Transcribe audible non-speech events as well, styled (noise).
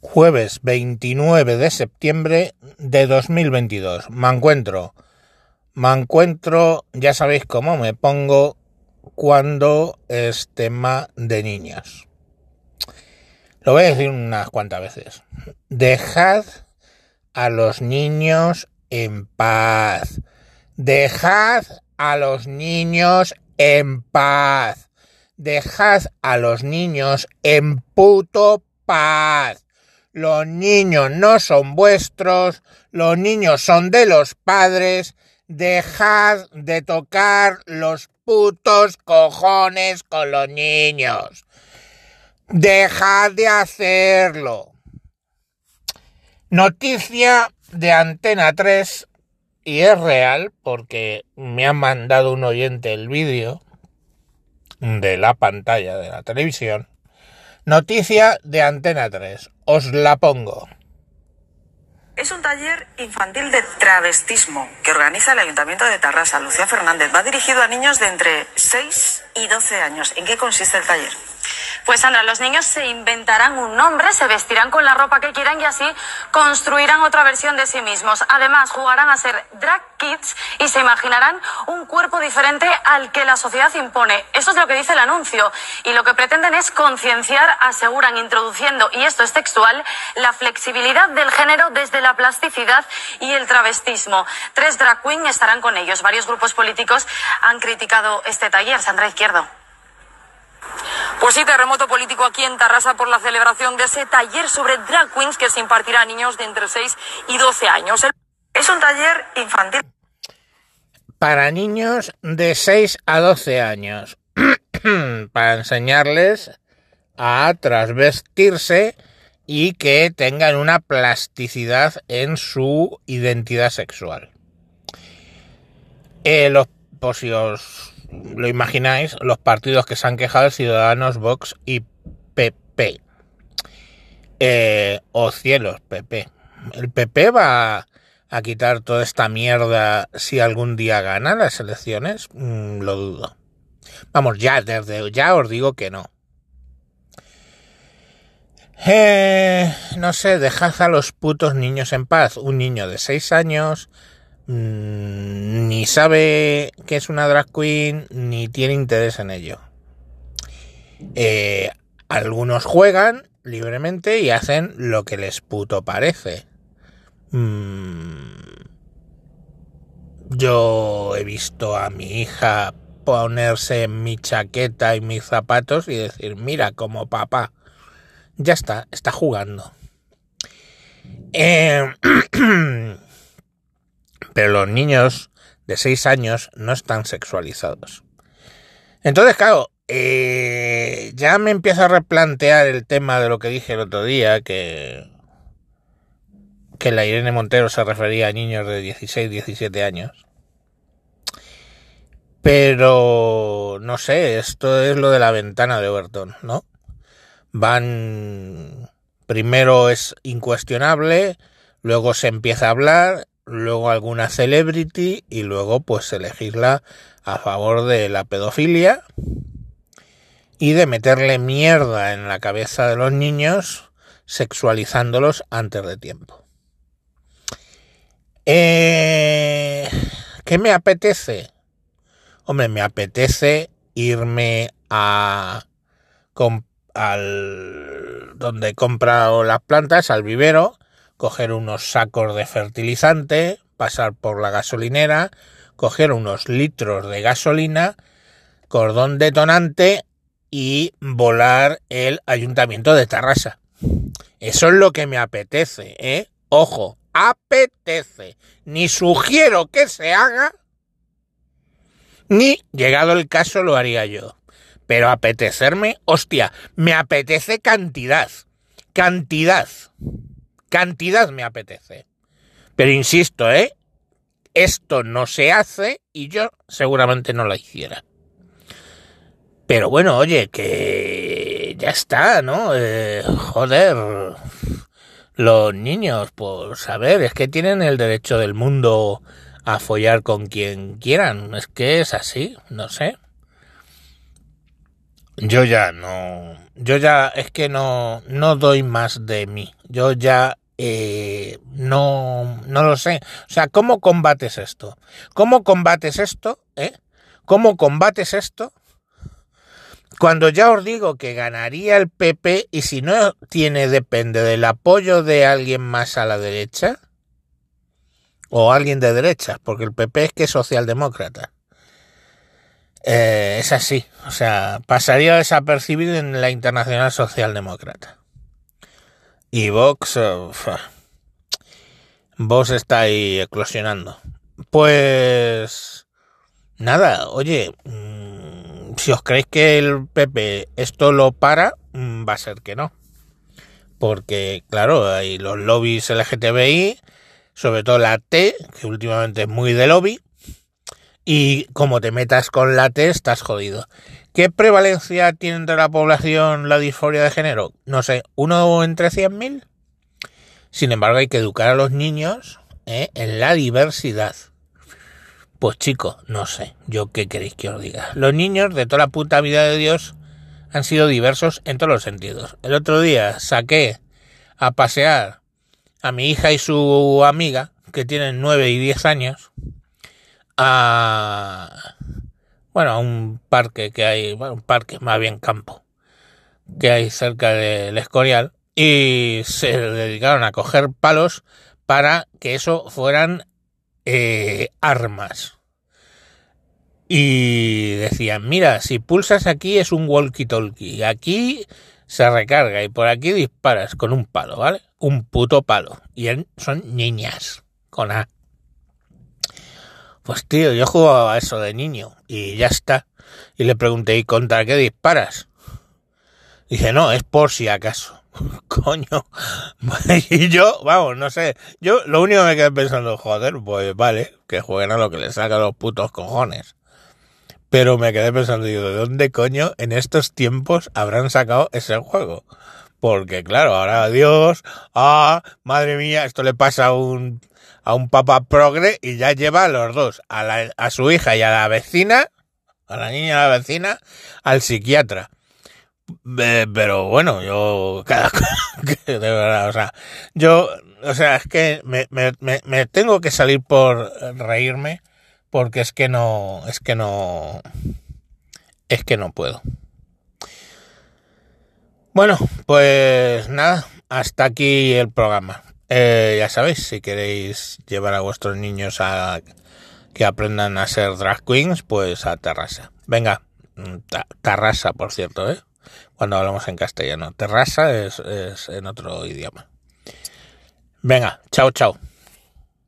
Jueves 29 de septiembre de 2022. Me encuentro. Me encuentro, ya sabéis cómo me pongo cuando es tema de niños. Lo voy a decir unas cuantas veces. Dejad a los niños en paz. Dejad a los niños en paz. Dejad a los niños en puto paz. Los niños no son vuestros, los niños son de los padres. Dejad de tocar los putos cojones con los niños. Dejad de hacerlo. Noticia de Antena 3 y es real porque me ha mandado un oyente el vídeo de la pantalla de la televisión. Noticia de Antena 3. Os la pongo. Es un taller infantil de travestismo que organiza el Ayuntamiento de Tarrasa. Lucía Fernández va dirigido a niños de entre 6 y 12 años. ¿En qué consiste el taller? Pues Sandra, los niños se inventarán un nombre, se vestirán con la ropa que quieran y así construirán otra versión de sí mismos. Además, jugarán a ser drag kids y se imaginarán un cuerpo diferente al que la sociedad impone. Eso es lo que dice el anuncio. Y lo que pretenden es concienciar, aseguran, introduciendo, y esto es textual, la flexibilidad del género desde la plasticidad y el travestismo. Tres drag queens estarán con ellos. Varios grupos políticos han criticado este taller. Sandra Izquierdo. Pues sí, terremoto político aquí en Tarrasa por la celebración de ese taller sobre drag queens que se impartirá a niños de entre 6 y 12 años. Es un taller infantil. Para niños de 6 a 12 años. (clears throat) Para enseñarles a trasvestirse y que tengan una plasticidad en su identidad sexual. Eh, los, os lo imagináis, los partidos que se han quejado, Ciudadanos, Vox y PP. Eh, o cielos, PP. ¿El PP va a quitar toda esta mierda si algún día gana las elecciones? Mm, lo dudo. Vamos, ya, desde ya os digo que no. Eh, no sé, dejad a los putos niños en paz. Un niño de 6 años Mm, ni sabe que es una drag queen ni tiene interés en ello. Eh, algunos juegan libremente y hacen lo que les puto parece. Mm, yo he visto a mi hija ponerse mi chaqueta y mis zapatos y decir, mira como papá. Ya está, está jugando. Eh, (clears throat) pero los niños de 6 años no están sexualizados. Entonces, claro, eh, ya me empiezo a replantear el tema de lo que dije el otro día, que, que la Irene Montero se refería a niños de 16, 17 años. Pero, no sé, esto es lo de la ventana de Overton, ¿no? Van, primero es incuestionable, luego se empieza a hablar luego alguna celebrity y luego pues elegirla a favor de la pedofilia y de meterle mierda en la cabeza de los niños sexualizándolos antes de tiempo. Eh, ¿Qué me apetece? Hombre, me apetece irme a al donde he comprado las plantas, al vivero, coger unos sacos de fertilizante, pasar por la gasolinera, coger unos litros de gasolina, cordón detonante y volar el ayuntamiento de Tarrasa. Eso es lo que me apetece, ¿eh? Ojo, apetece. Ni sugiero que se haga, ni llegado el caso lo haría yo. Pero apetecerme, hostia, me apetece cantidad. Cantidad cantidad me apetece. Pero insisto, ¿eh? Esto no se hace y yo seguramente no lo hiciera. Pero bueno, oye, que ya está, ¿no? Eh, joder, los niños, pues saber, es que tienen el derecho del mundo a follar con quien quieran. Es que es así, no sé. Yo ya no, yo ya es que no, no doy más de mí. Yo ya eh, no, no lo sé. O sea, ¿cómo combates esto? ¿Cómo combates esto? ¿Eh? ¿Cómo combates esto? Cuando ya os digo que ganaría el PP y si no tiene, depende del apoyo de alguien más a la derecha o alguien de derecha, porque el PP es que es socialdemócrata. Eh, es así, o sea, pasaría desapercibido en la Internacional Socialdemócrata. Y Vox, uh, Vox está ahí eclosionando. Pues nada, oye, mm, si os creéis que el PP esto lo para, mm, va a ser que no. Porque, claro, hay los lobbies LGTBI, sobre todo la T, que últimamente es muy de lobby, y como te metas con la T, estás jodido. ¿Qué prevalencia tiene entre la población la disforia de género? No sé, uno entre 100.000. Sin embargo, hay que educar a los niños ¿eh? en la diversidad. Pues chicos, no sé, yo qué queréis que os diga. Los niños de toda la puta vida de Dios han sido diversos en todos los sentidos. El otro día saqué a pasear a mi hija y su amiga, que tienen 9 y 10 años, a bueno a un parque que hay bueno un parque más bien campo que hay cerca del Escorial y se dedicaron a coger palos para que eso fueran eh, armas. Y decían mira si pulsas aquí es un walkie talkie aquí se recarga y por aquí disparas con un palo vale un puto palo y son niñas con A pues tío, yo jugaba eso de niño y ya está. Y le pregunté, ¿y contra qué disparas? Dice, no, es por si acaso. (laughs) Coño. (laughs) y yo, vamos, no sé. Yo lo único que me quedé pensando, joder, pues vale, que jueguen a lo que les saca los putos cojones. Pero me quedé pensando, digo, ¿de dónde coño en estos tiempos habrán sacado ese juego? Porque claro, ahora Dios, ah, madre mía, esto le pasa a un a un papá progre y ya lleva a los dos, a, la, a su hija y a la vecina, a la niña y a la vecina, al psiquiatra. pero bueno, yo, cada, (laughs) de verdad, o sea, yo, o sea, es que me, tengo que salir por reírme porque es que no, es que no, es que no puedo. Bueno, pues nada, hasta aquí el programa. Eh, ya sabéis, si queréis llevar a vuestros niños a que aprendan a ser drag queens, pues a Terrassa. Venga, mm, Terrassa, por cierto, ¿eh? Cuando hablamos en castellano. Terrassa es, es en otro idioma. Venga, chao, chao.